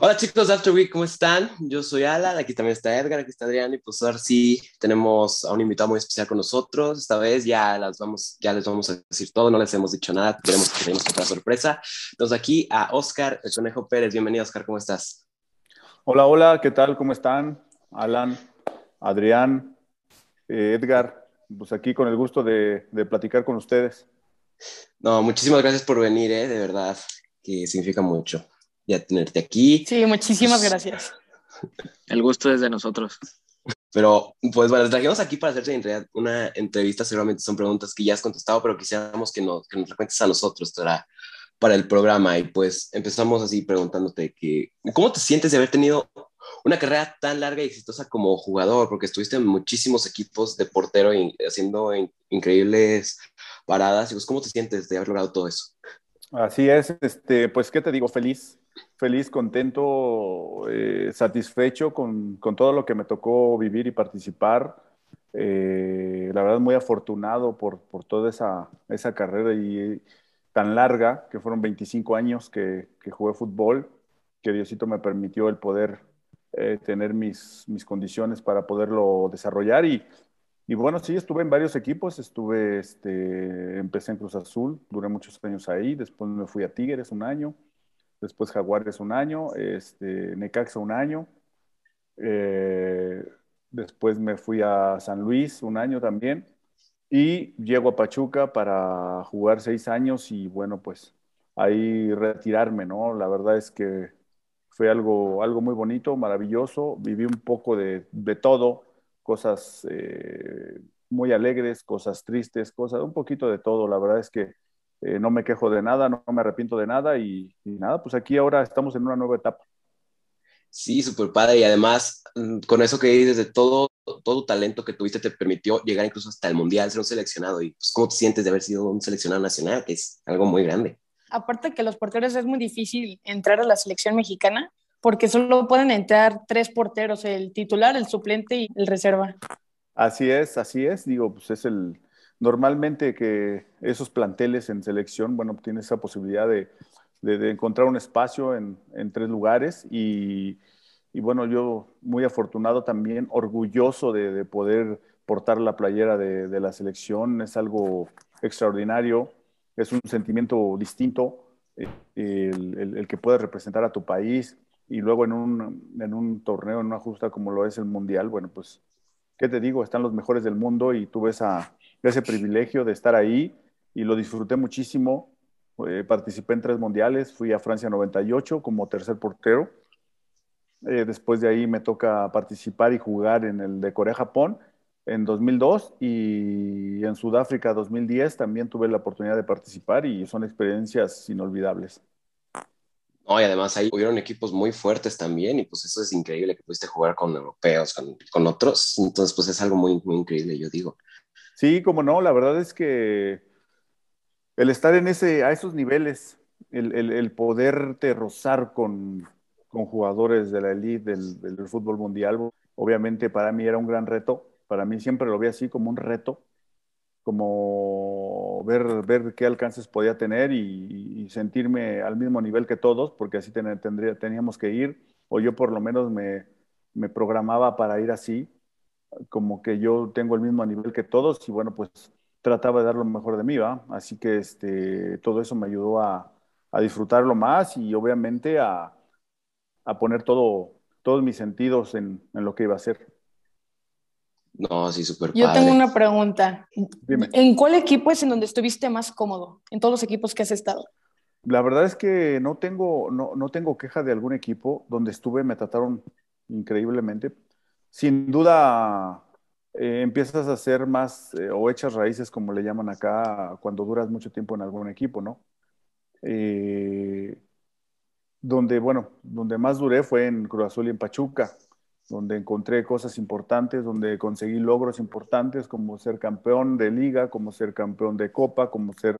Hola chicos de After Week, ¿cómo están? Yo soy Alan, aquí también está Edgar, aquí está Adrián y pues ahora sí tenemos a un invitado muy especial con nosotros. Esta vez ya, las vamos, ya les vamos a decir todo, no les hemos dicho nada, queremos que tenemos otra sorpresa. Entonces aquí a Oscar, el Conejo Pérez. Bienvenido Oscar, ¿cómo estás? Hola, hola, ¿qué tal? ¿Cómo están? Alan, Adrián, eh, Edgar, pues aquí con el gusto de, de platicar con ustedes. No, muchísimas gracias por venir, ¿eh? de verdad, que significa mucho ya tenerte aquí. Sí, muchísimas pues, gracias. El gusto es de nosotros. Pero, pues bueno, trajimos aquí para hacerte en realidad una entrevista. Seguramente son preguntas que ya has contestado, pero quisiéramos que nos, que nos cuentes a nosotros para, para el programa. Y pues empezamos así preguntándote que, ¿cómo te sientes de haber tenido una carrera tan larga y exitosa como jugador? Porque estuviste en muchísimos equipos de portero y haciendo increíbles paradas. Pues, ¿Cómo te sientes de haber logrado todo eso? Así es, este, pues, ¿qué te digo? Feliz, feliz, contento, eh, satisfecho con, con, todo lo que me tocó vivir y participar. Eh, la verdad, muy afortunado por, por toda esa, esa, carrera y tan larga, que fueron 25 años que, que jugué fútbol, que Diosito me permitió el poder eh, tener mis, mis condiciones para poderlo desarrollar y y bueno, sí, estuve en varios equipos, estuve, este, empecé en Cruz Azul, duré muchos años ahí, después me fui a Tigres un año, después Jaguares un año, este, Necaxa un año, eh, después me fui a San Luis un año también, y llego a Pachuca para jugar seis años y bueno, pues ahí retirarme, ¿no? La verdad es que fue algo, algo muy bonito, maravilloso, viví un poco de, de todo, cosas eh, muy alegres, cosas tristes, cosas, un poquito de todo. La verdad es que eh, no me quejo de nada, no me arrepiento de nada y, nada, pues aquí ahora estamos en una nueva etapa. Sí, súper padre y además mm, con eso que dices de todo, todo talento que tuviste te permitió llegar incluso hasta el mundial, ser un seleccionado y pues cómo te sientes de haber sido un seleccionado nacional, que es algo muy grande. Aparte que los porteros es muy difícil entrar a la selección mexicana, porque solo pueden entrar tres porteros, el titular, el suplente y el reserva. Así es, así es. Digo, pues es el normalmente que esos planteles en selección, bueno, tienen esa posibilidad de, de, encontrar un espacio en, en tres lugares y, y, bueno, yo muy afortunado también, orgulloso de, de poder portar la playera de, la selección, es algo extraordinario, es un sentimiento distinto, eh, el, el, el que puedes representar a tu país, y luego en un, en un torneo, en una justa como lo es el Mundial, bueno, pues, ¿qué te digo? Están los mejores del mundo y tuve esa, ese privilegio de estar ahí y lo disfruté muchísimo. Eh, participé en tres mundiales, fui a Francia 98 como tercer portero. Eh, después de ahí me toca participar y jugar en el de Corea-Japón en 2002 y en Sudáfrica 2010 también tuve la oportunidad de participar y son experiencias inolvidables. No, y además ahí hubieron equipos muy fuertes también y pues eso es increíble que pudiste jugar con europeos, con, con otros. Entonces pues es algo muy, muy increíble, yo digo. Sí, como no, la verdad es que el estar en ese, a esos niveles, el, el, el poderte rozar con, con, jugadores de la elite del, del fútbol mundial, obviamente para mí era un gran reto. Para mí siempre lo vi así como un reto como ver, ver qué alcances podía tener y, sentirme al mismo nivel que todos, porque así tendría, teníamos que ir, o yo por lo menos me, programaba para ir así, como que yo tengo el mismo nivel que todos y bueno, pues trataba de dar lo mejor de mí, ¿va? Así que este, todo eso me ayudó a, a disfrutarlo más y obviamente a, a poner todo, todos mis sentidos en, en lo que iba a hacer. No, sí, súper Yo tengo una pregunta. ¿En cuál equipo es en donde estuviste más cómodo? En todos los equipos que has estado. La verdad es que no tengo, no, no tengo queja de algún equipo. Donde estuve me trataron increíblemente. Sin duda, eh, empiezas a hacer más eh, o echas raíces, como le llaman acá, cuando duras mucho tiempo en algún equipo, ¿no? Eh, donde, bueno, donde más duré fue en Cruz Azul y en Pachuca donde encontré cosas importantes, donde conseguí logros importantes como ser campeón de liga, como ser campeón de copa, como ser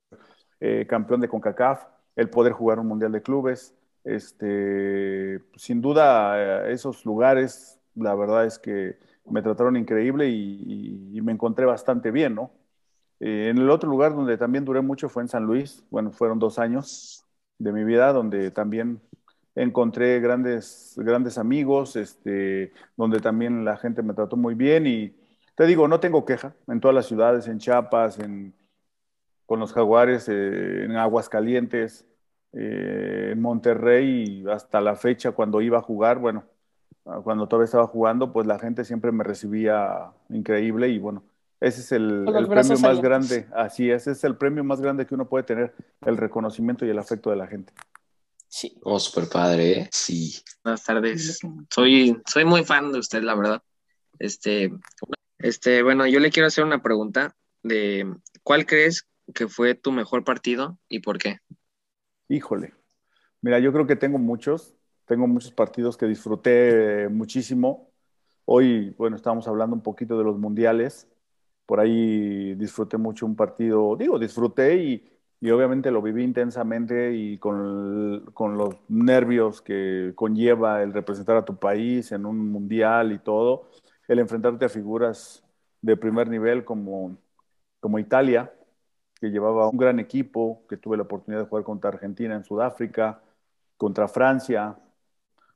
eh, campeón de CONCACAF, el poder jugar un mundial de clubes. Este, sin duda, eh, esos lugares, la verdad es que me trataron increíble y, me encontré bastante bien, ¿no? Eh, en el otro lugar donde también duré mucho fue en San Luis, bueno, fueron dos años de mi vida donde también encontré grandes, grandes amigos, este, donde también la gente me trató muy bien y te digo, no tengo queja en todas las ciudades, en Chiapas, en, con los jaguares, eh, en Aguascalientes, eh, en Monterrey, hasta la fecha cuando iba a jugar, bueno, cuando todavía estaba jugando, pues la gente siempre me recibía increíble y bueno, ese es el, premio más grande, así es, ese es el premio más grande que uno puede tener, el reconocimiento y el afecto de la gente. Sí. Oh, súper padre, ¿eh? Sí. Buenas tardes. Soy, soy muy fan de usted, la verdad. Este, este, bueno, yo le quiero hacer una pregunta de ¿cuál crees que fue tu mejor partido y por qué? Híjole. Mira, yo creo que tengo muchos, tengo muchos partidos que disfruté muchísimo. Hoy, bueno, estábamos hablando un poquito de los mundiales. Por ahí disfruté mucho un partido, digo, disfruté y, obviamente lo viví intensamente y con, con, los nervios que conlleva el representar a tu país en un mundial y todo, el enfrentarte a figuras de primer nivel como, como Italia, que llevaba un gran equipo, que tuve la oportunidad de jugar contra Argentina en Sudáfrica, contra Francia,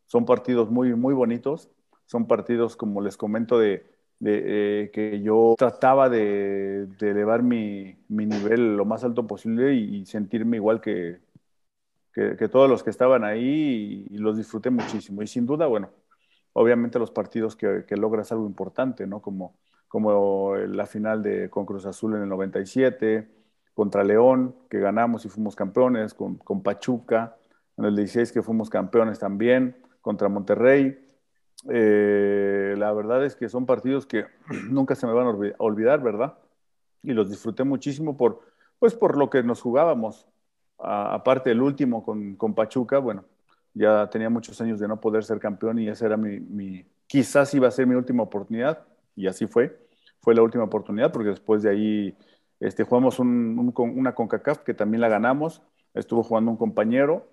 son partidos muy, muy bonitos. Son partidos, como les comento, de, eh, que yo trataba de, elevar mi, nivel lo más alto posible y, sentirme igual que, que, todos los que estaban ahí y, los disfruté muchísimo. Y sin duda, bueno, obviamente los partidos que, logras algo importante, ¿no? Como, como la final de, con Cruz Azul en el 97, contra León, que ganamos y fuimos campeones, con, con Pachuca, en el 16 que fuimos campeones también contra Monterrey. Eh, la verdad es que son partidos que nunca se me van a olvidar, ¿verdad? Y los disfruté muchísimo por, pues por lo que nos jugábamos. aparte el último con, con, Pachuca, bueno, ya tenía muchos años de no poder ser campeón y esa era mi, mi, quizás iba a ser mi última oportunidad y así fue. Fue la última oportunidad porque después de ahí este, jugamos un, un, una CONCACAF que también la ganamos. Estuvo jugando un compañero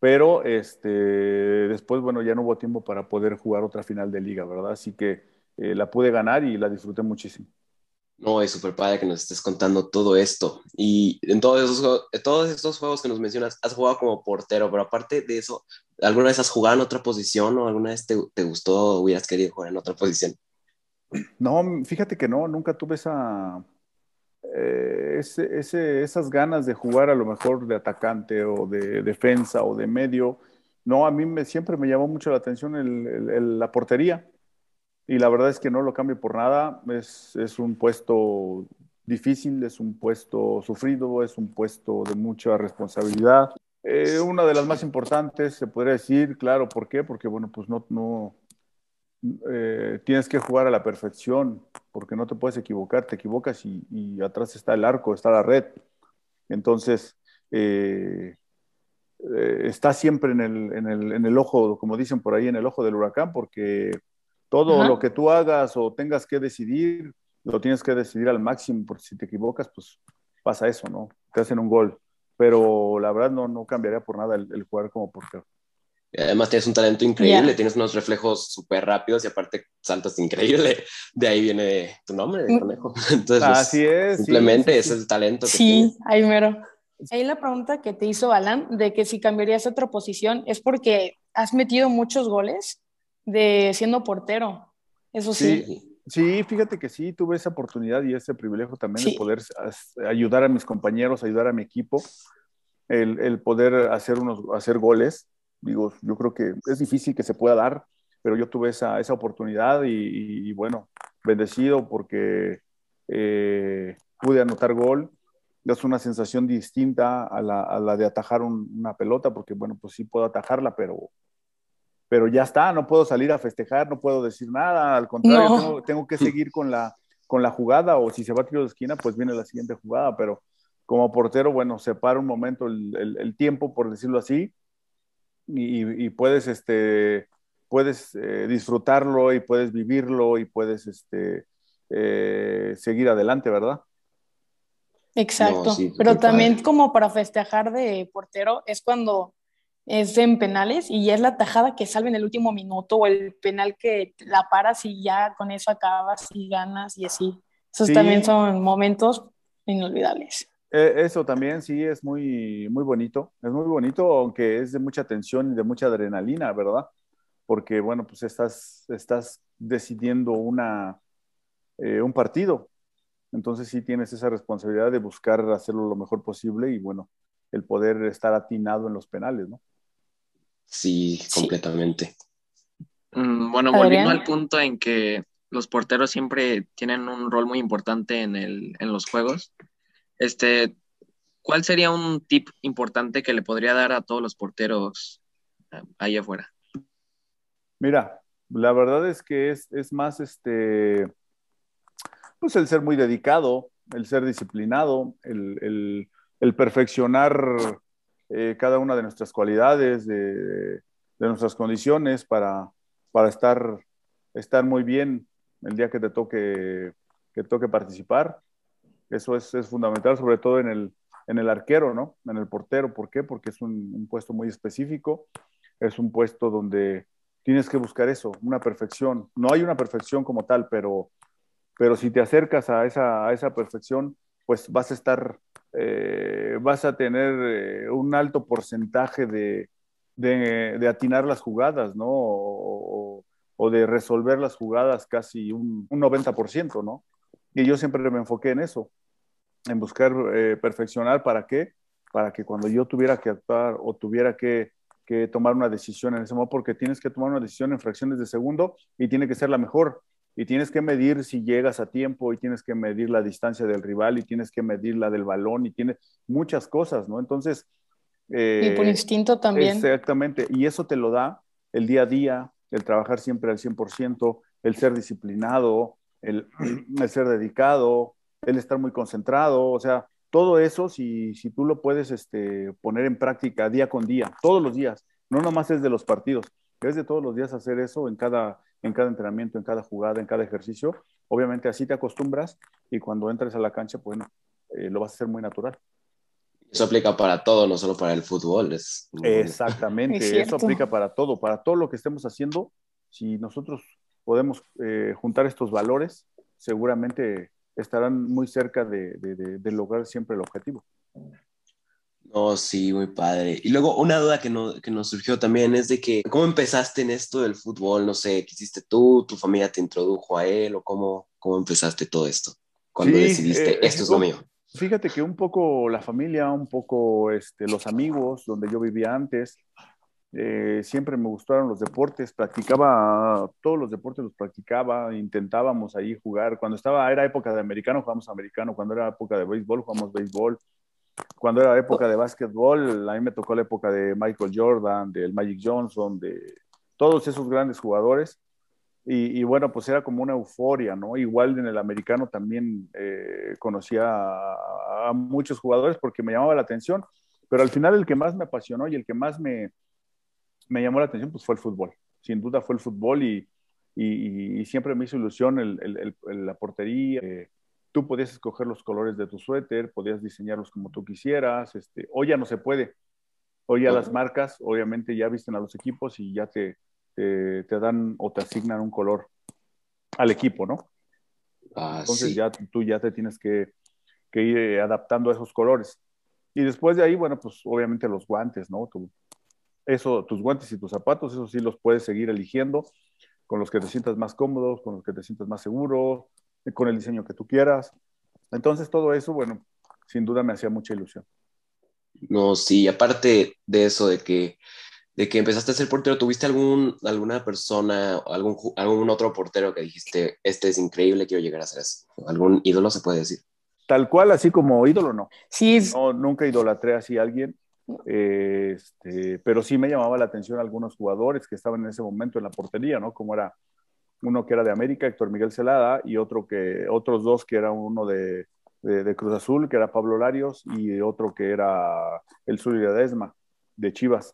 pero este, después, bueno, ya no hubo tiempo para poder jugar otra final de liga, ¿verdad? Así que eh, la pude ganar y la disfruté muchísimo. No, es súper padre que nos estés contando todo esto. Y en todos, esos, todos estos juegos que nos mencionas, has jugado como portero, pero aparte de eso, ¿alguna vez has jugado en otra posición o alguna vez te, te gustó o hubieras querido jugar en otra posición? No, fíjate que no, nunca tuve esa, eh, ese, esas ganas de jugar a lo mejor de atacante o de defensa o de medio. No, a mí me, siempre me llamó mucho la atención el, la portería y la verdad es que no lo cambio por nada. Es, es un puesto difícil, es un puesto sufrido, es un puesto de mucha responsabilidad. Eh, una de las más importantes, se podría decir, claro, ¿por qué? Porque, bueno, pues no, no, eh, tienes que jugar a la perfección, porque no te puedes equivocar, te equivocas y, atrás está el arco, está la red. Entonces, eh, eh, está siempre en el, en, el, en el, ojo, como dicen por ahí, en el ojo del huracán, porque todo lo que tú hagas o tengas que decidir, lo tienes que decidir al máximo, porque si te equivocas, pues pasa eso, ¿no? Te hacen un gol. Pero la verdad no, no cambiaría por nada el, el jugar como portero. Además tienes un talento increíble, tienes unos reflejos súper rápidos y aparte saltas increíble. De ahí viene tu nombre, mm. conejo. Entonces, pues, Así es. Simplemente ese es el talento que Sí, ahí mero. Ahí la pregunta que te hizo Alan de que si cambiarías otra posición es porque has metido muchos goles de siendo portero. Eso sí. Sí, fíjate que sí, tuve esa oportunidad y ese privilegio también de poder ayudar a mis compañeros, ayudar a mi equipo, el, el poder hacer, unos, hacer goles digo, yo creo que es difícil que se pueda dar, pero yo tuve esa, esa oportunidad y, bueno, bendecido porque eh, pude anotar gol. Es una sensación distinta a la, a la de atajar una pelota, porque bueno, pues sí puedo atajarla, pero, pero ya está, no puedo salir a festejar, no puedo decir nada, al contrario, tengo, que seguir con la, con la jugada, o si se va a tiro de esquina, pues viene la siguiente jugada, pero como portero, bueno, separa un momento el, el, el tiempo, por decirlo así, y, puedes, este, puedes eh, disfrutarlo y puedes vivirlo y puedes este, eh, seguir adelante, ¿verdad? Exacto, pero también como para festejar de portero es cuando es en penales y ya es la tajada que salve en el último minuto o el penal que la paras y ya con eso acabas y ganas y así. Esos también son momentos inolvidables. Eh, eso también sí es muy, muy bonito, es muy bonito, aunque es de mucha tensión y de mucha adrenalina, ¿verdad? Porque, bueno, pues estás, estás decidiendo una, eh, un partido, entonces sí tienes esa responsabilidad de buscar hacerlo lo mejor posible y, bueno, el poder estar atinado en los penales, ¿no? Sí, completamente. Mm, bueno, volviendo al punto en que los porteros siempre tienen un rol muy importante en, el, en los juegos. Este, ¿Cuál sería un tip importante que le podría dar a todos los porteros eh, ahí afuera? Mira, la verdad es que es, más este, pues el ser muy dedicado, el ser disciplinado, el, perfeccionar eh, cada una de nuestras cualidades, de, nuestras condiciones para, para estar, estar muy bien el día que te toque, que toque participar. Eso es, es fundamental, sobre todo en el, en el arquero, ¿no? En el portero. ¿Por qué? Porque es un, puesto muy específico, es un puesto donde tienes que buscar eso, una perfección. No hay una perfección como tal, pero, pero si te acercas a esa, a esa perfección, pues vas a estar, eh, vas a tener eh, un alto porcentaje de, de, de, atinar las jugadas, ¿no? O, o de resolver las jugadas casi un, un 90%, ¿no? Y yo siempre me enfoqué en eso, en buscar eh, perfeccionar para qué, para que cuando yo tuviera que actuar o tuviera que, que, tomar una decisión en ese momento, porque tienes que tomar una decisión en fracciones de segundo y tiene que ser la mejor. Y tienes que medir si llegas a tiempo y tienes que medir la distancia del rival y tienes que medir la del balón y tienes muchas cosas, ¿no? Entonces... y por eh, instinto también. Exactamente. Y eso te lo da el día a día, el trabajar siempre al 100%, el ser disciplinado, el, ser dedicado, el estar muy concentrado, o sea, todo eso, si, si tú lo puedes este, poner en práctica día con día, todos los días, no nomás es de los partidos, es de todos los días hacer eso en cada, en cada entrenamiento, en cada jugada, en cada ejercicio, obviamente así te acostumbras y cuando entres a la cancha, bueno, eh, lo vas a hacer muy natural. Eso aplica para todo, no solo para el fútbol. Es... Exactamente, eso aplica para todo, para todo lo que estemos haciendo. Si nosotros podemos eh, juntar estos valores, seguramente estarán muy cerca de, de, lograr siempre el objetivo. No, sí, muy padre. Y luego una duda que, no, que, nos surgió también es de que, ¿cómo empezaste en esto del fútbol? No sé, ¿qué hiciste tú? ¿Tu familia te introdujo a él? ¿O cómo, cómo empezaste todo esto? Cuando decidiste, eh, esto es lo mío. Fíjate que un poco la familia, un poco este, los amigos, donde yo vivía antes, eh, siempre me gustaron los deportes, practicaba todos los deportes, los practicaba, intentábamos ahí jugar. Cuando estaba, era época de americano, jugamos americano. Cuando era época de béisbol, jugamos béisbol. Cuando era época de básquetbol, a mí me tocó la época de Michael Jordan, del Magic Johnson, de todos esos grandes jugadores. Y, bueno, pues era como una euforia, ¿no? Igual en el americano también eh, conocía a, muchos jugadores porque me llamaba la atención, pero al final el que más me apasionó y el que más me, me llamó la atención pues fue el fútbol. Sin duda fue el fútbol y, y, siempre me hizo ilusión el, el, la portería. Eh, tú podías escoger los colores de tu suéter, podías diseñarlos como tú quisieras. Este, hoy ya no se puede. Hoy ya las marcas, obviamente, ya visten a los equipos y ya te, te, dan o te asignan un color al equipo, ¿no? Ah, Entonces ya tú ya te tienes que, ir eh, adaptando a esos colores. Y después de ahí, bueno, pues obviamente los guantes, ¿no? Eso, tus guantes y tus zapatos, eso sí los puedes seguir eligiendo con los que te sientas más cómodos, con los que te sientas más seguro, con el diseño que tú quieras. Entonces todo eso, bueno, sin duda me hacía mucha ilusión. No, sí, aparte de eso, de que de que empezaste a ser portero, ¿tuviste algún, alguna persona, algún, algún otro portero que dijiste, este es increíble, quiero llegar a ser eso? ¿Algún ídolo se puede decir? Tal cual, así como ídolo, no. Sí. No, nunca idolatré así a alguien, este, pero sí me llamaba la atención algunos jugadores que estaban en ese momento en la portería, ¿no? Como era uno que era de América, Héctor Miguel Celada, y otro que, otros dos que era uno de, de, Cruz Azul, que era Pablo Larios, y otro que era el Zuli de Desma, de Chivas.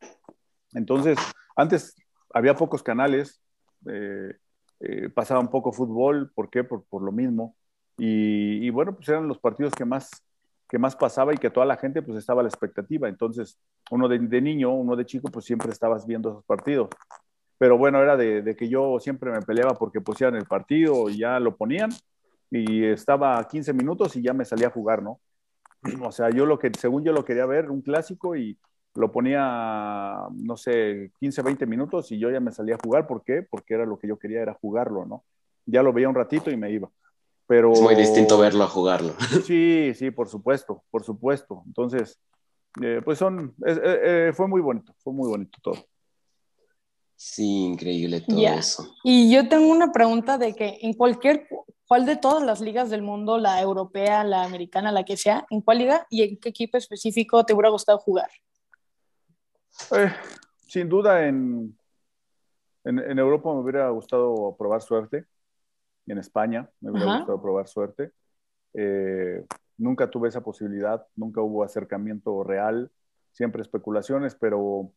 Entonces, antes había pocos canales, eh, eh, pasaba un poco fútbol, ¿por qué? Por, lo mismo. Y, bueno, pues eran los partidos que más, que más pasaba y que toda la gente pues estaba a la expectativa. Entonces, uno de, niño, uno de chico, pues siempre estabas viendo esos partidos. Pero bueno, era de, que yo siempre me peleaba porque pusieran el partido y ya lo ponían y estaba 15 minutos y ya me salía a jugar, ¿no? o sea, yo lo que, según yo lo quería ver, un clásico y lo ponía, no sé, 15, 20 minutos y yo ya me salía a jugar. ¿Por qué? Porque era lo que yo quería, era jugarlo, ¿no? Ya lo veía un ratito y me iba. Pero... Es muy distinto verlo a jugarlo. Sí, sí, por supuesto, por supuesto. Entonces, eh, pues son, eh, eh, fue muy bonito, fue muy bonito todo. Sí, increíble todo eso. Y yo tengo una pregunta de que en cualquier, ¿cuál de todas las ligas del mundo, la europea, la americana, la que sea, en cuál liga y en qué equipo específico te hubiera gustado jugar? sin duda en, en, Europa me hubiera gustado probar suerte, en España me hubiera gustado probar suerte. nunca tuve esa posibilidad, nunca hubo acercamiento real, siempre especulaciones, pero,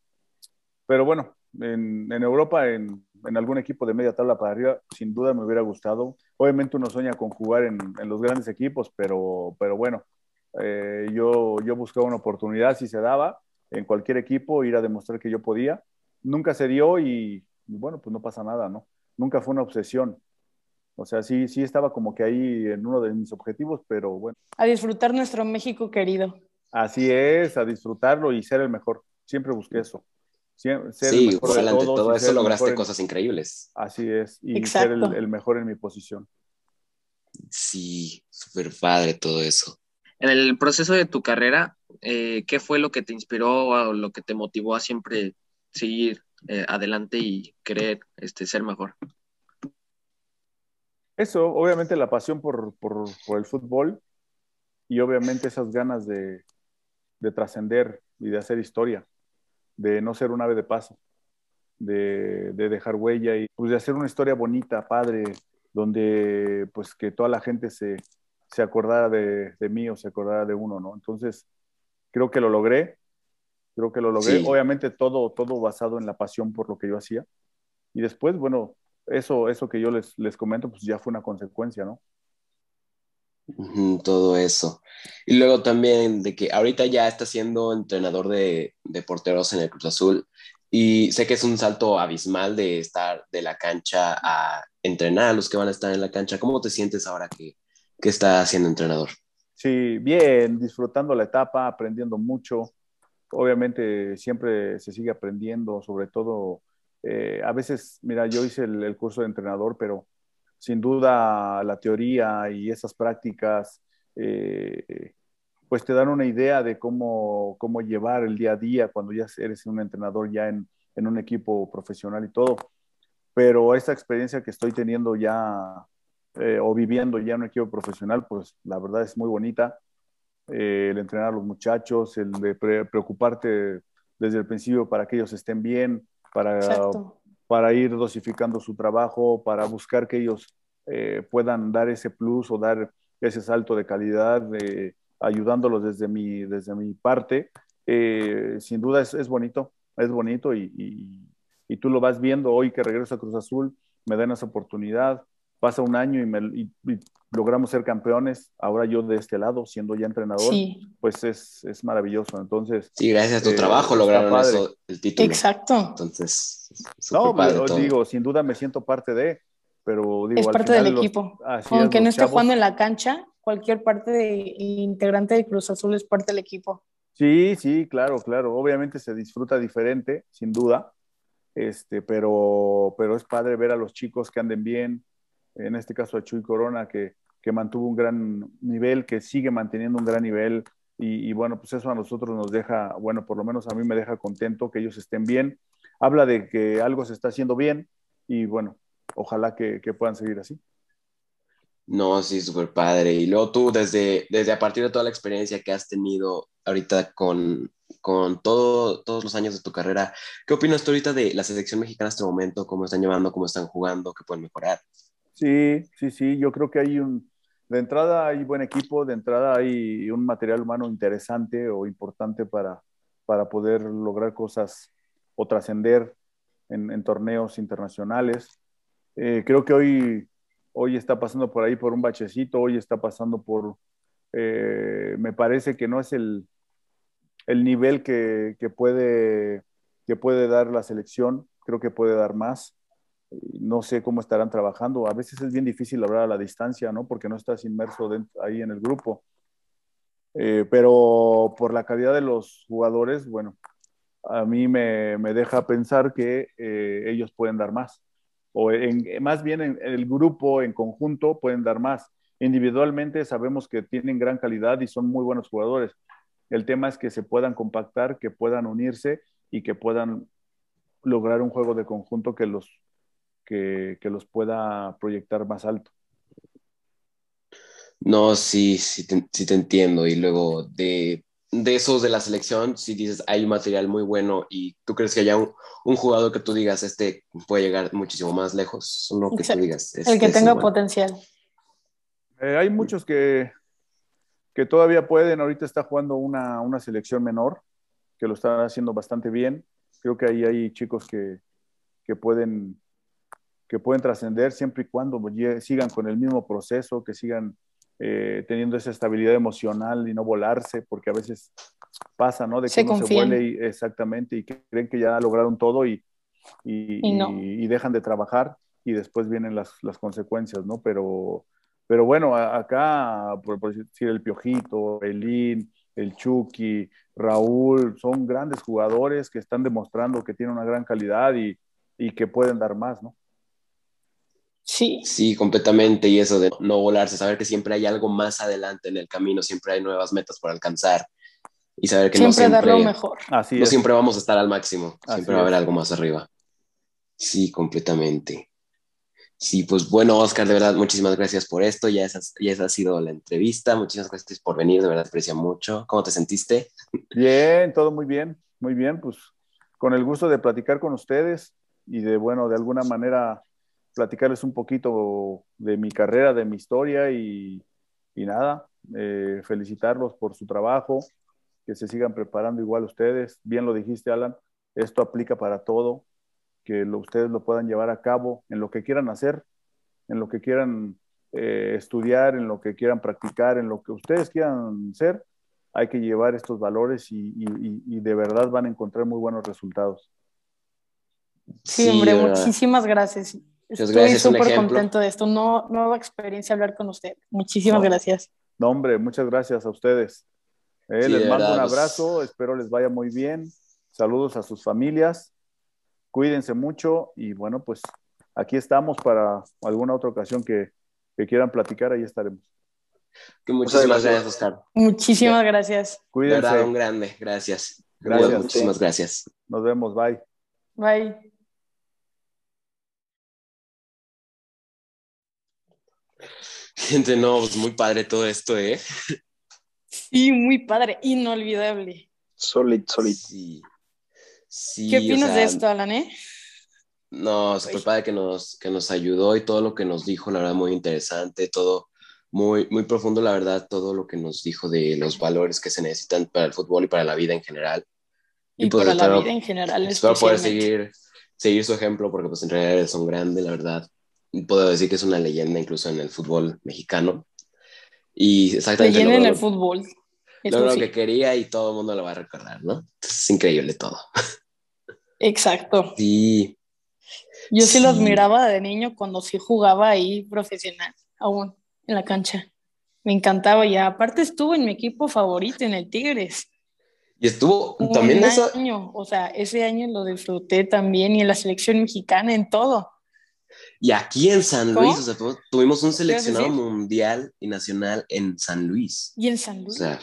pero bueno, en, Europa, en, algún equipo de media tabla para arriba, sin duda me hubiera gustado. Obviamente uno sueña con jugar en, los grandes equipos, pero, pero bueno, eh, yo, yo buscaba una oportunidad si se daba en cualquier equipo, ir a demostrar que yo podía. Nunca se dio y, bueno, pues no pasa nada, ¿no? Nunca fue una obsesión. O sea, sí, sí estaba como que ahí en uno de mis objetivos, pero bueno. A disfrutar nuestro México querido. Así es, a disfrutarlo y ser el mejor. Siempre busqué eso sí, todo eso lograste cosas increíbles. Así es, y ser el, mejor en mi posición. Sí, súper padre todo eso. En el proceso de tu carrera, eh, ¿qué fue lo que te inspiró o lo que te motivó a siempre seguir eh, adelante y querer este, ser mejor? Eso, obviamente la pasión por, el fútbol y obviamente esas ganas de, de trascender y de hacer historia de no ser un ave de paso, de, dejar huella y pues de hacer una historia bonita, padre, donde pues que toda la gente se, se acordara de, mí o se acordara de uno, ¿no? Entonces, creo que lo logré, creo que lo logré, obviamente todo, todo basado en la pasión por lo que yo hacía. Y después, bueno, eso, eso que yo les, les comento, pues ya fue una consecuencia, ¿no? todo eso. Y luego también de que ahorita ya está siendo entrenador de, porteros en el Cruz Azul y sé que es un salto abismal de estar de la cancha a entrenar a los que van a estar en la cancha. ¿Cómo te sientes ahora que, que estás siendo entrenador? Sí, bien, disfrutando la etapa, aprendiendo mucho. Obviamente siempre se sigue aprendiendo, sobre todo, eh, a veces, mira, yo hice el curso de entrenador, pero sin duda la teoría y esas prácticas eh, pues te dan una idea de cómo, cómo llevar el día a día cuando ya eres un entrenador ya en, un equipo profesional y todo. Pero esta experiencia que estoy teniendo ya eh, o viviendo ya en un equipo profesional, pues la verdad es muy bonita. El entrenar a los muchachos, el de preocuparte desde el principio para que ellos estén bien, para para ir dosificando su trabajo, para buscar que ellos eh, puedan dar ese plus o dar ese salto de calidad, ayudándolos desde mi, desde mi parte. Eh, sin duda es, es, bonito, es bonito y, y, tú lo vas viendo hoy que regreso a Cruz Azul, me dan esa oportunidad, pasa un año y, me, logramos ser campeones, ahora yo de este lado, siendo ya entrenador, pues es, es, maravilloso. Entonces, sí, gracias a tu eh, trabajo lograron eso, el título. Exacto. Entonces, no, digo, sin duda me siento parte de, pero digo, es parte del equipo. Aunque no esté jugando en la cancha, cualquier parte de, integrante de Cruz Azul es parte del equipo. Sí, sí, claro, claro. Obviamente se disfruta diferente, sin duda. Este, pero, pero es padre ver a los chicos que anden bien, en este caso a Chuy Corona, que, mantuvo un gran nivel, que sigue manteniendo un gran nivel. Y, bueno, pues eso a nosotros nos deja, bueno, por lo menos a mí me deja contento que ellos estén bien. Habla de que algo se está haciendo bien y bueno, ojalá que, puedan seguir así. No, sí, súper padre. Y luego tú, desde, desde a partir de toda la experiencia que has tenido ahorita con, con todo, todos los años de tu carrera, ¿qué opinas tú ahorita de la selección mexicana en este momento? ¿Cómo están llevando? ¿Cómo están jugando? ¿Qué pueden mejorar? Sí, sí, sí, yo creo que hay un, de entrada hay buen equipo, de entrada hay un material humano interesante o importante para, para poder lograr cosas o trascender en, torneos internacionales. Eh, creo que hoy, hoy está pasando por ahí por un bachecito, hoy está pasando por, eh, me parece que no es el, el nivel que, que, puede, que puede dar la selección, creo que puede dar más no sé cómo estarán trabajando. A veces es bien difícil hablar a la distancia, ¿no? Porque no estás inmerso ahí en el grupo. Eh, pero por la calidad de los jugadores, bueno, a mí me, deja pensar que eh, ellos pueden dar más. O más bien en el grupo, en conjunto, pueden dar más. Individualmente sabemos que tienen gran calidad y son muy buenos jugadores. El tema es que se puedan compactar, que puedan unirse y que puedan lograr un juego de conjunto que los, que, los pueda proyectar más alto. No, sí, sí te, entiendo. Y luego de, esos de la selección, si dices hay un material muy bueno y tú crees que haya un, jugador que tú digas, este puede llegar muchísimo más lejos, no que tú digas. el que este tenga potencial. Eh, hay muchos que, que todavía pueden. Ahorita está jugando una, una selección menor, que lo está haciendo bastante bien creo que ahí hay chicos que, que pueden, que pueden trascender siempre y cuando sigan con el mismo proceso, que sigan eh, teniendo esa estabilidad emocional y no volarse, porque a veces pasa, ¿no? De que uno se vuele y, exactamente y que creen que ya lograron todo y, y, y, dejan de trabajar y después vienen las, las consecuencias, ¿no? Pero, pero bueno, acá, por, por decir el Piojito, Elín, el Chucky, Raúl, son grandes jugadores que están demostrando que tienen una gran calidad y, que pueden dar más, ¿no? Sí. Sí, completamente. Y eso de no volarse, saber que siempre hay algo más adelante en el camino, siempre hay nuevas metas por alcanzar y saber que siempre no siempre, dar lo mejor. no siempre vamos a estar al máximo, siempre va a haber algo más arriba. Sí, completamente. Sí, pues bueno, Oscar, de verdad, muchísimas gracias por esto. Ya esa, ya esa ha sido la entrevista. Muchísimas gracias por venir, de verdad, aprecia mucho. ¿Cómo te sentiste? Bien, todo muy bien, muy bien. Pues con el gusto de platicar con ustedes y de, bueno, de alguna manera platicarles un poquito de mi carrera, de mi historia y, y nada, eh, felicitarlos por su trabajo, que se sigan preparando igual ustedes. Bien lo dijiste, Alan, esto aplica para todo que ustedes lo puedan llevar a cabo en lo que quieran hacer, en lo que quieran eh, estudiar, en lo que quieran practicar, en lo que ustedes quieran ser, hay que llevar estos valores y, de verdad van a encontrar muy buenos resultados. Sí, hombre, muchísimas gracias. Estoy súper contento de esto. No, nueva experiencia hablar con usted. Muchísimas gracias. No, hombre, muchas gracias a ustedes. Eh, les mando un pues. abrazo, espero les vaya muy bien. Saludos a sus familias Cuídense mucho y bueno, pues aquí estamos para alguna otra ocasión que, quieran platicar, ahí estaremos. muchísimas gracias, Oscar. Muchísimas gracias. Cuídense. un grande, gracias. Gracias. muchísimas gracias. Nos vemos, bye. Bye. Gente, no, pues muy padre todo esto, ¿eh? Sí, muy padre, inolvidable. Solid, solid. Sí. ¿Qué opinas de esto, Alan? Eh? No, súper padre que nos, que nos ayudó y todo lo que nos dijo, la verdad, muy interesante, todo muy, muy profundo, la verdad, todo lo que nos dijo de los valores que se necesitan para el fútbol y para la vida en general. Y, pues, para la vida en general. Espero poder seguir, seguir su ejemplo, porque pues en realidad es un grande, la verdad. Puedo decir que es una leyenda incluso en el fútbol mexicano. Y exactamente. Leyenda en el fútbol. lo que quería y todo el mundo lo va a recordar, ¿no? es increíble todo. Exacto. Sí. Yo sí. lo admiraba de niño cuando sí jugaba ahí profesional, aún en la cancha. Me encantaba y aparte estuvo en mi equipo favorito, en el Tigres. Y estuvo también ese año, o sea, ese año lo disfruté también y en la selección mexicana, en todo. Y aquí en San Luis, o sea, tuvimos un seleccionado mundial y nacional en San Luis. Y en San Luis. O sea,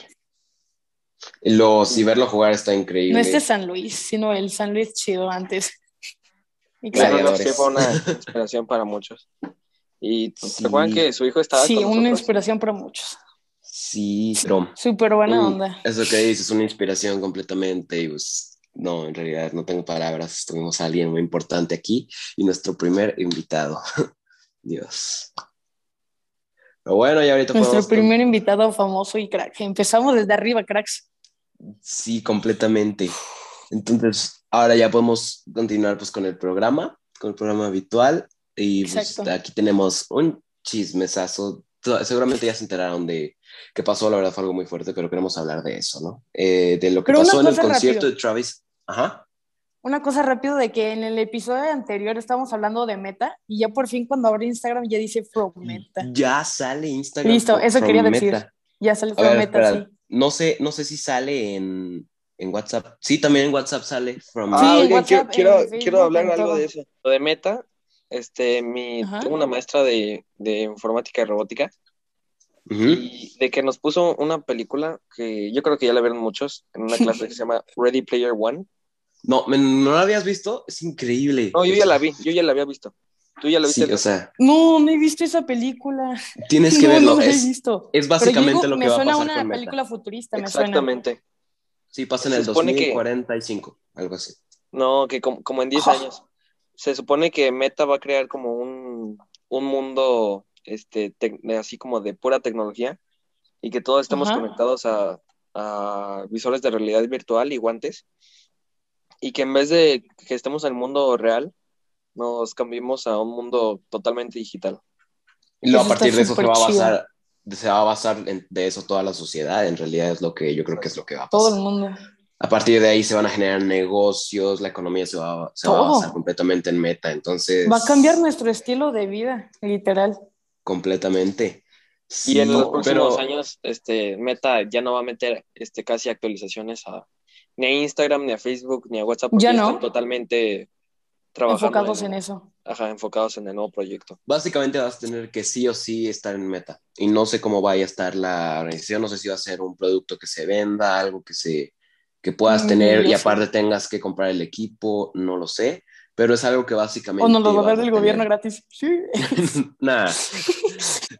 los, y verlo jugar está increíble. No este San Luis, sino el San Luis chido antes. claro, sí fue una inspiración para muchos. Y sí. recuerdan que su hijo estaba. Sí, una inspiración para muchos. Sí, pero. Súper buena onda. Eso que dices, una inspiración completamente. Y pues, no, en realidad no tengo palabras. Tuvimos a alguien muy importante aquí y nuestro primer invitado. Dios. Pero bueno, ya ahorita Nuestro primer invitado famoso y crack. Empezamos desde arriba, cracks. Sí, completamente. Entonces, ahora ya podemos continuar pues con el programa, con el programa habitual. Y pues, aquí tenemos un chismesazo. Seguramente ya se enteraron de qué pasó, la verdad fue algo muy fuerte, pero queremos hablar de eso, ¿no? Eh, de lo que pasó en el concierto de Travis. Ajá una cosa rápido de que en el episodio anterior estábamos hablando de Meta y ya por fin cuando abrí Instagram ya dice From Meta. Ya sale Instagram. Listo, eso quería decir. Ya sale From Meta, sí. no sé, no sé si sale en, en WhatsApp. Sí, también en WhatsApp sale. From... Ah, sí, quiero, quiero, hablar algo de eso. Lo de Meta, este, mi, tengo una maestra de, de informática y robótica y de que nos puso una película que yo creo que ya la vieron muchos en una clase que se llama Ready Player One. No, ¿no la habías visto? Es increíble. No, yo ya la vi, yo ya la había visto. ¿Tú ya la viste? Sí, o sea. No, no he visto esa película. Tienes que verlo. No es, he visto. es básicamente lo que va a pasar. Me suena una película futurista, me suena. Exactamente. Sí, pasa en el 2045, algo así. No, que como, en 10 años. Se supone que Meta va a crear como un, un mundo este, así como de pura tecnología y que todos estemos conectados a, a, visores de realidad virtual y guantes y que en vez de que estemos en el mundo real, nos cambiemos a un mundo totalmente digital. Y luego a partir de eso se va a basar, se va a basar en, de eso toda la sociedad, en realidad es lo que yo creo que es lo que va a pasar. Todo el mundo. A partir de ahí se van a generar negocios, la economía se va, se va a basar completamente en meta, entonces... Va a cambiar nuestro estilo de vida, literal completamente. y en los próximos años, este, Meta ya no va a meter este, casi actualizaciones a, ni a Instagram, ni a Facebook, ni a WhatsApp, ya no. están totalmente trabajando. Enfocados en, eso. Ajá, enfocados en el nuevo proyecto. Básicamente vas a tener que sí o sí estar en Meta. Y no sé cómo vaya a estar la organización, no sé si va a ser un producto que se venda, algo que se que puedas mm, tener y aparte tengas que comprar el equipo, no lo sé pero es algo que básicamente... O nos lo va a dar del gobierno gratis. Sí. Nada.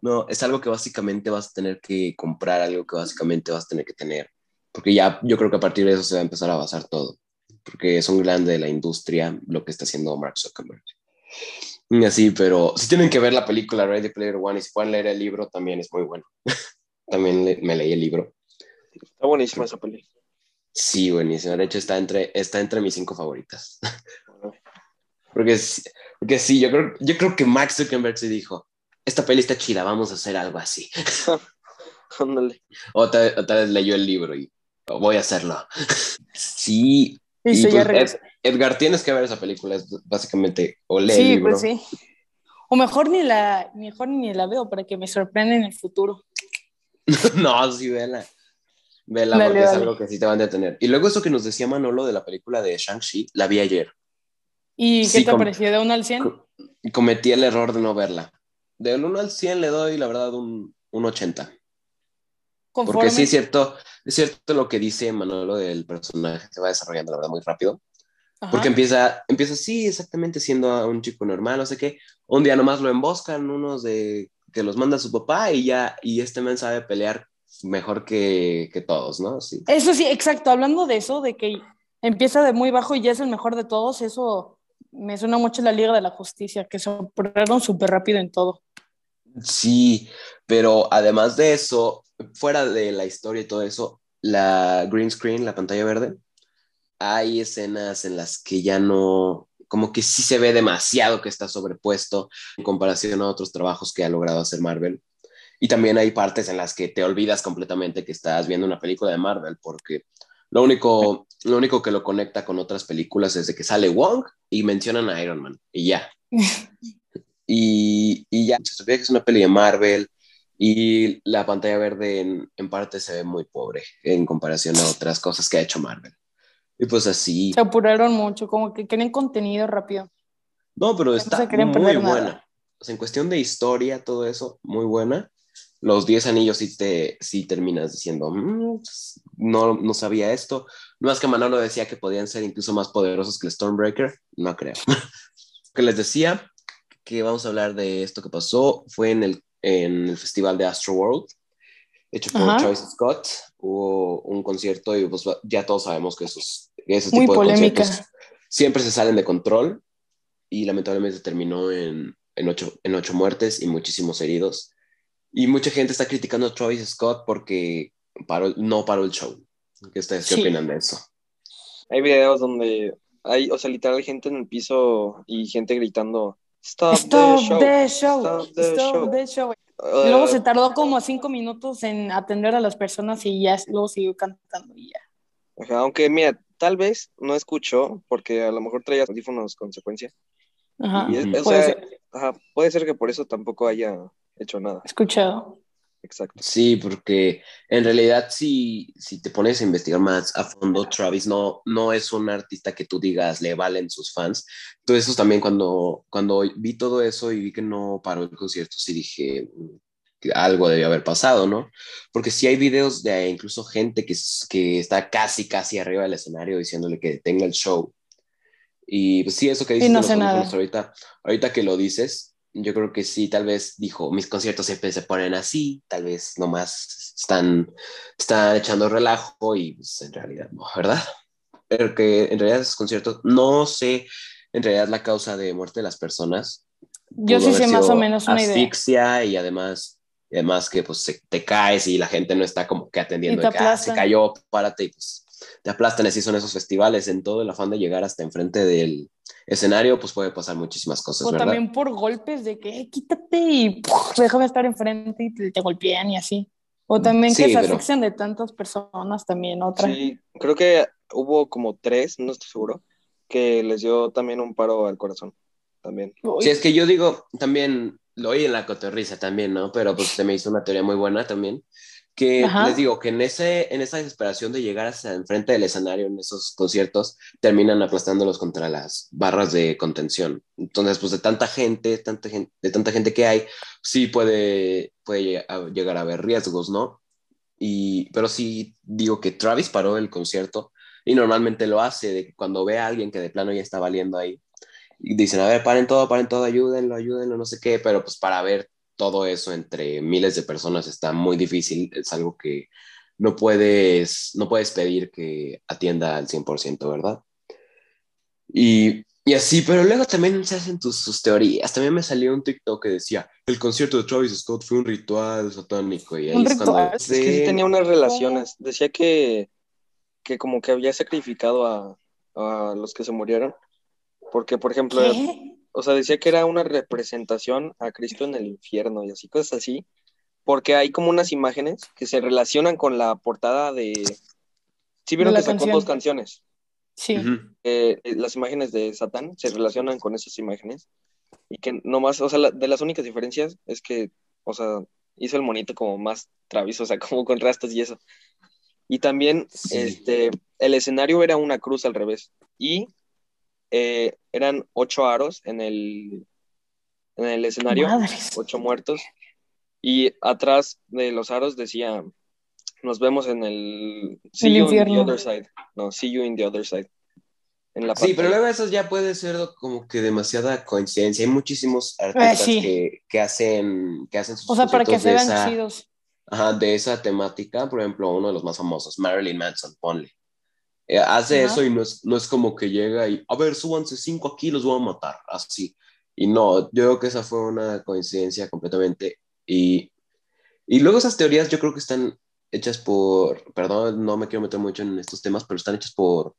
No, es algo que básicamente vas a tener que comprar, algo que básicamente vas a tener que tener. Porque ya yo creo que a partir de eso se va a empezar a basar todo. Porque es un grande de la industria lo que está haciendo Mark Zuckerberg. Y así, pero si tienen que ver la película Ready Player One y si pueden leer el libro, también es muy bueno. también me leí el libro. Está buenísima esa película. Sí, buenísima. De hecho, está entre, está entre mis cinco favoritas. Porque, porque sí, yo creo, yo creo que Max Zuckerberg se dijo, esta peli está chida, vamos a hacer algo así. Ándale. o, tal, vez leyó el libro y voy a hacerlo. sí. Y, pues, Edgar, tienes que ver esa película, es básicamente, o lee el libro. Pues sí. O mejor ni la, mejor ni la veo para que me sorprenda en el futuro. no, sí, vela. Vela porque es algo que sí te van a detener. Y luego eso que nos decía Manolo de la película de Shang-Chi, la vi ayer. ¿Y qué te pareció? ¿De 1 al 100? Cometí el error de no verla. Del 1 al 100 le doy, la verdad, un, un 80. Porque sí es cierto, es cierto lo que dice Manolo del personaje, se va desarrollando, la verdad, muy rápido. Porque empieza, empieza así, exactamente siendo un chico normal, no sé qué. Un día nomás lo emboscan unos de que los manda su papá y ya, y este men sabe pelear mejor que, que todos, ¿no? Sí. Eso sí, exacto. Hablando de eso, de que empieza de muy bajo y ya es el mejor de todos, eso me suena mucho la Liga de la Justicia, que se operaron súper rápido en todo. Sí, pero además de eso, fuera de la historia y todo eso, la green screen, la pantalla verde, hay escenas en las que ya no, como que sí se ve demasiado que está sobrepuesto en comparación a otros trabajos que ha logrado hacer Marvel. Y también hay partes en las que te olvidas completamente que estás viendo una película de Marvel, porque lo único, lo único que lo conecta con otras películas es de que sale Wong y mencionan a Iron Man y ya. y, y, ya, se que es una peli de Marvel y la pantalla verde en, en, parte se ve muy pobre en comparación a otras cosas que ha hecho Marvel. Y pues así. Se apuraron mucho, como que quieren contenido rápido. No, pero está muy buena. en cuestión de historia, todo eso, muy buena los 10 anillos sí, te, sí terminas diciendo, mm, pues, no, no sabía esto. No es que Manolo decía que podían ser incluso más poderosos que el Stormbreaker, no creo. que les decía que vamos a hablar de esto que pasó fue en el, en el festival de Astro World, hecho por Choice Scott. Hubo un concierto y pues ya todos sabemos que esos, ese tipo de conciertos siempre se salen de control y lamentablemente terminó en, en, ocho, en ocho muertes y muchísimos heridos. Y mucha gente está criticando a Travis Scott porque paró, no paró el show. ¿Qué ustedes qué opinan de eso? Hay videos donde hay, o sea, literal gente en el piso y gente gritando Stop, the show. Stop the show. Uh, luego se tardó como cinco minutos en atender a las personas y ya luego siguió cantando y ya. aunque mira, tal vez no escuchó porque a lo mejor traía audífonos consecuencia. Ajá, puede, ser. Ajá, puede ser que por eso tampoco haya hecho nada. Escuchado. Exacto. Sí, porque en realidad si, si te pones a investigar más a fondo, Travis no, no es un artista que tú digas le valen sus fans. Entonces eso también cuando, cuando vi todo eso y vi que no paró el concierto, sí dije mm, que algo debió haber pasado, ¿no? Porque si hay videos de incluso gente que, que está casi, casi arriba del escenario diciéndole que tenga el show. Y pues sí, eso que dices, no sé nada. Ahorita, ahorita que lo dices, yo creo que sí, tal vez dijo, mis conciertos siempre se ponen así, tal vez nomás están, están echando relajo y pues, en realidad no, ¿verdad? Pero que en realidad esos conciertos, no sé en realidad la causa de muerte de las personas. Yo sí sé más o menos una asfixia y además, además que pues te caes y la gente no está como que atendiendo, de que, ah, se cayó, párate y pues te aplastan, así son esos festivales, en todo el afán de llegar hasta enfrente del, escenario, pues puede pasar muchísimas cosas. O también por golpes de que eh, quítate y déjame estar enfrente y te, golpean y así. O también que se pero... de tantas personas también, otra. Sí, creo que hubo como tres, no estoy seguro, que les dio también un paro al corazón. También. Sí, es que yo digo, también lo oí en la cotorriza también, ¿no? Pero pues se me hizo una teoría muy buena también que les digo que en, ese, en esa desesperación de llegar hasta enfrente del escenario en esos conciertos, terminan aplastándolos contra las barras de contención. Entonces, pues de tanta gente, tanta gente de tanta gente que hay, sí puede, puede llegar a haber riesgos, ¿no? Y, pero sí digo que Travis paró el concierto y normalmente lo hace, de que cuando ve a alguien que de plano ya está valiendo ahí, y dicen, a ver, paren todo, paren todo, ayúdenlo, ayúdenlo, no sé qué, pero pues para ver todo eso entre miles de personas está muy difícil, es algo que no puedes, no puedes pedir que atienda al 100%, ¿verdad? Y, y, así, pero luego también se hacen tus, sus teorías. También me salió un TikTok que decía, el concierto de Travis Scott fue un ritual satánico. Y ahí ¿Un ritual? Es que sí tenía unas relaciones. Decía que, que como que había sacrificado a, a los que se murieron. Porque, por ejemplo, o sea, decía que era una representación a Cristo en el infierno y así, cosas así, porque hay como unas imágenes que se relacionan con la portada de... Sí vieron que sacó dos canciones. Sí. Eh, eh, las imágenes de Satán se relacionan con esas imágenes y que nomás, o sea, de las únicas diferencias es que, o sea, hizo el monito como más travieso, o sea, como con rastas y eso. Y también, este, el escenario era una cruz al revés. Y eh, eran ocho aros en el, en el escenario, ocho muertos, y atrás de los aros decía, nos vemos en el... See you in the other side. No, see you in the other side. sí, pero luego eso ya puede ser como que demasiada coincidencia. Hay muchísimos artistas que, que, hacen, que hacen sus O sea, para que sean chidos. Ajá, de esa temática, por ejemplo, uno de los más famosos, Marilyn Manson, ponle. Eh, hace eso y no es, no es como que llega y, a ver, súbanse cinco aquí, los voy a matar, así. Y no, yo creo que esa fue una coincidencia completamente. Y, y luego esas teorías yo creo que están hechas por, perdón, no me quiero meter mucho en estos temas, pero están hechas por,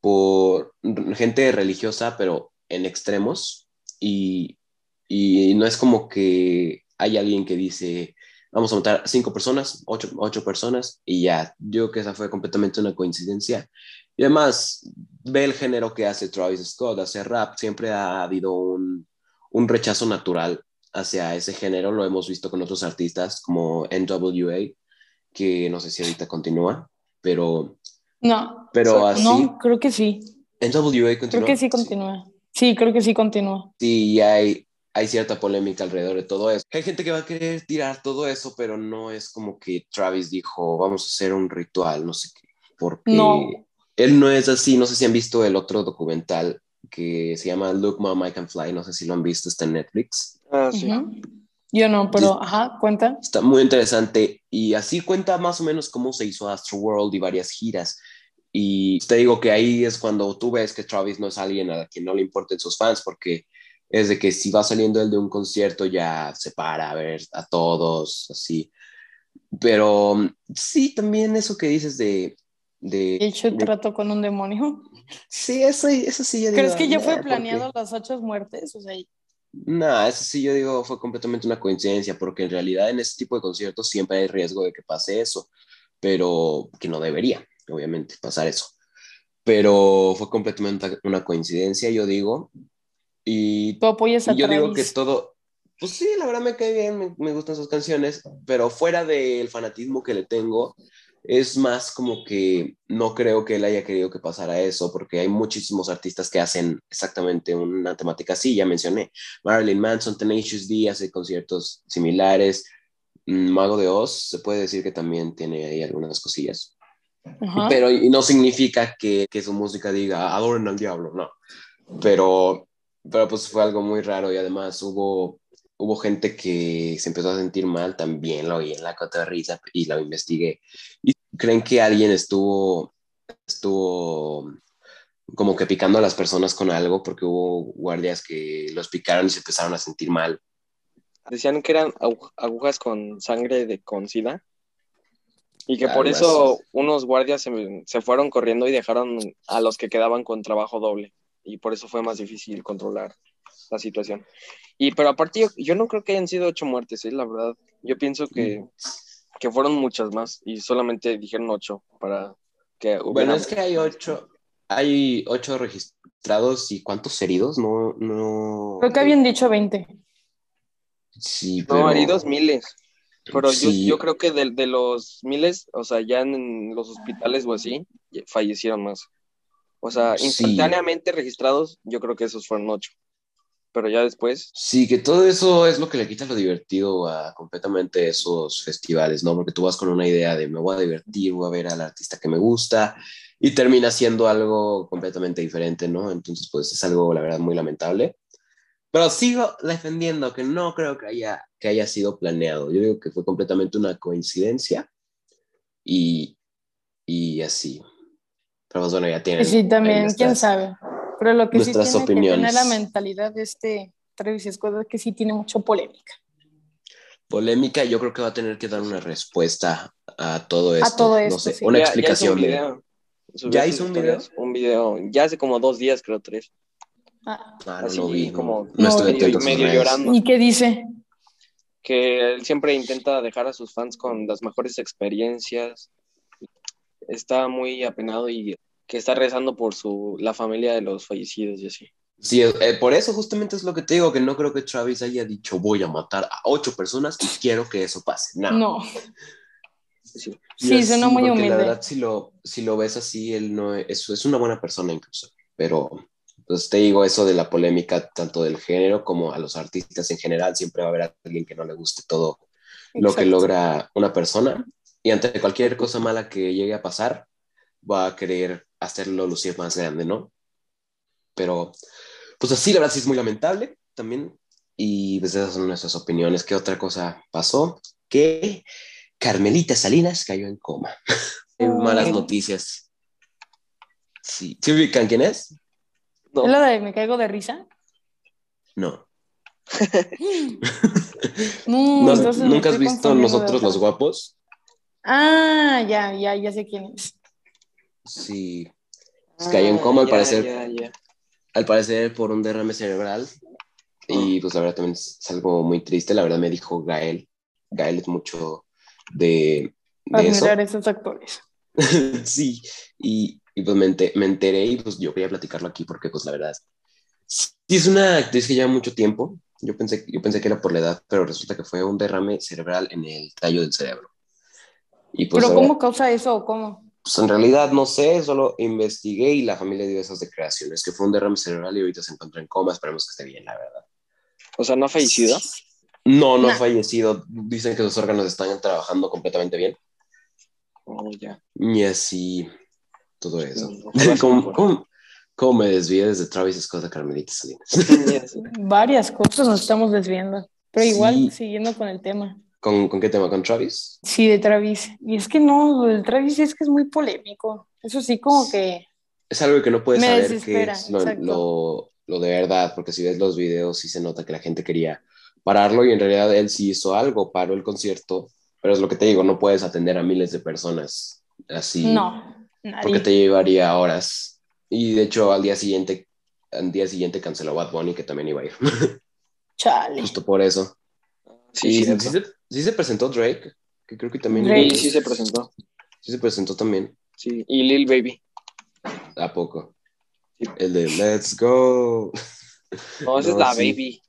por gente religiosa, pero en extremos. Y, y no es como que hay alguien que dice, vamos a matar cinco personas, ocho, ocho personas y ya. Yo creo que esa fue completamente una coincidencia. Y además, ve el género que hace Travis Scott, hace rap, siempre ha habido un, un rechazo natural hacia ese género, lo hemos visto con otros artistas como NWA, que no sé si ahorita continúa, pero... No, pero así, no, creo que sí. NWA continúa. Creo que sí continúa. Sí, creo que sí continúa. Sí, hay, hay cierta polémica alrededor de todo eso. Hay gente que va a querer tirar todo eso, pero no es como que Travis dijo, vamos a hacer un ritual, no sé qué, porque él no es así. No sé si han visto el otro documental que se llama Look Mom, I Can Fly, no sé si lo han visto, está en Netflix. Ah, sí. Yo no, pero, ajá, cuenta. Está muy interesante y así cuenta más o menos cómo se hizo Astro World y varias giras. Y te digo que ahí es cuando tú ves que Travis no es alguien a quien no le importen sus fans, porque es de que si va saliendo él de un concierto ya se para a ver a todos, así. Pero sí, también eso que dices de... de hecho trato con un demonio. Sí, eso, eso sí yo digo. ¿Crees que ya fue planeado las ocho muertes? O sea, no, eso sí yo digo fue completamente una coincidencia, porque en realidad en ese tipo de conciertos siempre hay riesgo de que pase eso, pero que no debería, obviamente, pasar eso. Pero fue completamente una coincidencia, yo digo, y, ¿Tú apoyas a yo digo que todo, pues sí, la verdad me cae bien, me, me gustan sus canciones, pero fuera del fanatismo que le tengo, es más como que no creo que él haya querido que pasara eso, porque hay muchísimos artistas que hacen exactamente una temática así, ya mencioné. Marilyn Manson, Tenacious D hace conciertos similares. Mm, Mago de Oz, se puede decir que también tiene ahí algunas cosillas. Pero y no significa que, que, su música diga adoren al diablo, no. Pero, pero pues fue algo muy raro y además hubo hubo gente que se empezó a sentir mal, también lo oí en la risa y lo investigué. ¿Y creen que alguien estuvo, estuvo como que picando a las personas con algo porque hubo guardias que los picaron y se empezaron a sentir mal? Decían que eran agujas con sangre de con sida y que por eso unos guardias se, se fueron corriendo y dejaron a los que quedaban con trabajo doble y por eso fue más difícil controlar la situación. Y pero aparte yo, no creo que hayan sido ocho muertes, ¿eh? la verdad. Yo pienso que, que fueron muchas más y solamente dijeron ocho para que hubiera... Bueno, es que hay ocho, hay ocho registrados y cuántos heridos, no, no... Creo que habían dicho 20. Sí, pero... No, heridos miles. Pero yo, yo, creo que de, de, los miles, o sea, ya en los hospitales o así, fallecieron más. O sea, instantáneamente registrados, yo creo que esos fueron ocho pero ya después. Sí, que todo eso es lo que le quita lo divertido a completamente esos festivales, ¿no? Porque tú vas con una idea de me voy a divertir, voy a ver al artista que me gusta y termina siendo algo completamente diferente, ¿no? Entonces, pues es algo, la verdad, muy lamentable. Pero sigo defendiendo que no creo que haya, que haya sido planeado. Yo digo que fue completamente una coincidencia y, y así. Pero pues, bueno, ya tienen. Sí, también, quién sabe. Pero lo que sí tiene que tener la mentalidad de este Travis Scott es que sí tiene mucha polémica. Polémica, yo creo que va a tener que dar una respuesta a todo esto. A todo esto, no sé, una explicación. Ya, hizo un video. Un video, ya hace como dos días, creo, tres. Ah, ah no lo vi. Como no, medio, llorando. ¿Y qué dice? Que él siempre intenta dejar a sus fans con las mejores experiencias. Está muy apenado y que está rezando por su, la familia de los fallecidos y así. Sí, eh, por eso justamente es lo que te digo, que no creo que Travis haya dicho voy a matar a ocho personas y quiero que eso pase. No. no. Sí, sí suena muy humilde. La verdad, si lo, si lo ves así, él no es, es una buena persona incluso, pero pues te digo eso de la polémica tanto del género como a los artistas en general, siempre va a haber alguien que no le guste todo lo que logra una persona y ante cualquier cosa mala que llegue a pasar, va a querer hacerlo lucir más grande, ¿no? Pero, pues así, la verdad sí es muy lamentable también. Y pues esas son nuestras opiniones. ¿Qué otra cosa pasó? Que Carmelita Salinas cayó en coma. Malas noticias. Sí. ¿Sí ubican quién es? No. ¿Es la de Me caigo de risa? No. ¿Nunca has visto Nosotros los Guapos? Ah, ya, ya, ya sé quién es. Sí. Se cayó en ah, coma al parecer. Al parecer por un derrame cerebral. Y oh. pues la verdad también es algo muy triste. La verdad me dijo Gael. Gael es mucho de, de Admirar esos actores. sí. Y, y pues me, enteré y pues yo quería platicarlo aquí porque pues la verdad sí es una actriz que lleva mucho tiempo. Yo pensé, yo pensé que era por la edad, pero resulta que fue un derrame cerebral en el tallo del cerebro. Y pues, ¿Pero cómo causa eso o cómo? Pues en realidad no sé, solo investigué y la familia dio esas declaraciones, que fue un derrame cerebral y ahorita se encuentra en coma, esperemos que esté bien, la verdad. O sea, ¿no ha fallecido? No, no, ha fallecido. Dicen que sus órganos están trabajando completamente bien. Oh, ya. Y así, todo eso. ¿Cómo, me desvié desde Travis Scott a Carmelita Salinas? Varias cosas nos estamos desviando, pero igual siguiendo con el tema. ¿Con, ¿Con, qué tema? ¿Con Travis? Sí, de Travis. Y es que no, el Travis es que es muy polémico. Eso sí, como que... Es algo que no puedes saber que es lo, lo, de verdad, porque si ves los videos sí se nota que la gente quería pararlo y en realidad él sí hizo algo, paró el concierto, pero es lo que te digo, no puedes atender a miles de personas así. No, Porque te llevaría horas. Y de hecho al día siguiente, al día siguiente canceló Bad Bunny que también iba a ir. Chale. Justo por eso. Sí, sí, sí, Sí se presentó Drake, que creo que también... Sí, sí se presentó. Sí se presentó también. Sí, y Lil Baby. ¿A poco? El de Let's Go. No, esa es la Baby.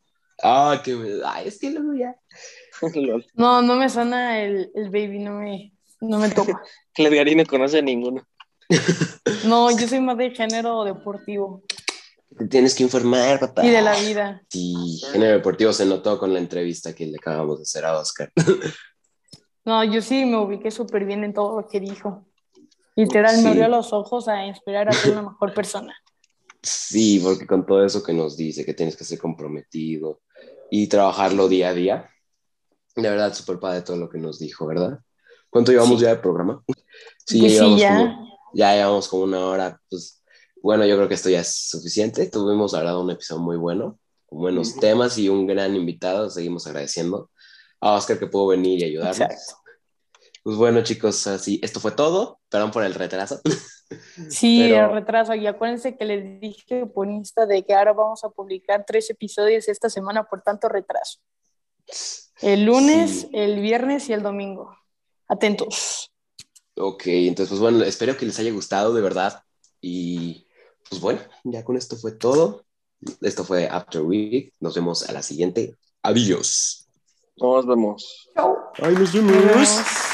Ah, que Ay, es que luego ya. no, no me suena el, el baby, no me, no me toca. Edgarín no conoce a ninguno. no, yo soy más de género deportivo. Te tienes que informar, papá. Y de la vida. Sí, género deportivo se notó con la entrevista que le acabamos de hacer a Oscar. no, yo sí me ubiqué súper bien en todo lo que dijo. Literal, me abrió los ojos a inspirar a ser una mejor persona. Sí, porque con todo eso que nos dice, que tienes que ser comprometido y trabajarlo día a día, de verdad, súper padre todo lo que nos dijo, ¿verdad? ¿Cuánto llevamos ya de programa? Sí, pues ya, llevamos Como, ya llevamos como una hora. Pues bueno, yo creo que esto ya es suficiente. Tuvimos, la un episodio muy bueno, con buenos temas y un gran invitado. Seguimos agradeciendo a Oscar que pudo venir y ayudarnos. Exacto. Pues bueno, chicos, así, esto fue todo. Perdón por el retraso. Sí, el retraso. Y acuérdense que les dije por Insta de que ahora vamos a publicar tres episodios esta semana por tanto retraso. El lunes, el viernes y el domingo. Atentos. Ok, entonces, pues bueno, espero que les haya gustado de verdad. Y pues bueno, ya con esto fue todo. Esto fue After Week. Nos vemos a la siguiente. Adiós. Nos vemos. Chao. Ay, nos vemos.